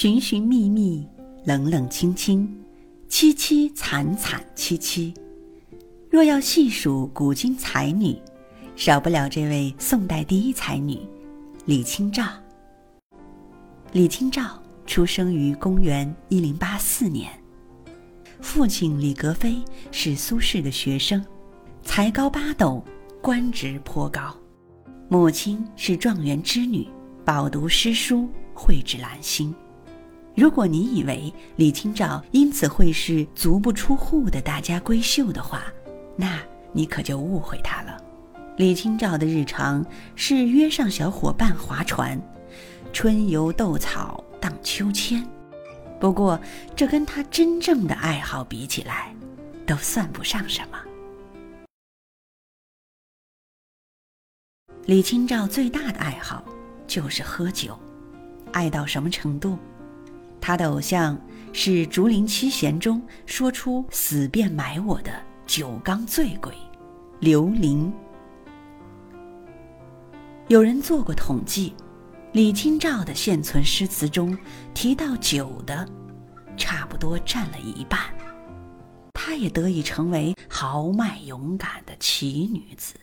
寻寻觅觅，冷冷清清，凄凄惨惨戚戚。若要细数古今才女，少不了这位宋代第一才女李清照。李清照出生于公元一零八四年，父亲李格非是苏轼的学生，才高八斗，官职颇高；母亲是状元之女，饱读诗书，蕙质兰心。如果你以为李清照因此会是足不出户的大家闺秀的话，那你可就误会她了。李清照的日常是约上小伙伴划船，春游斗草，荡秋千。不过，这跟她真正的爱好比起来，都算不上什么。李清照最大的爱好就是喝酒，爱到什么程度？他的偶像是竹林七贤中说出“死便埋我”的酒缸醉鬼刘伶。有人做过统计，李清照的现存诗词中提到酒的，差不多占了一半。她也得以成为豪迈勇敢的奇女子。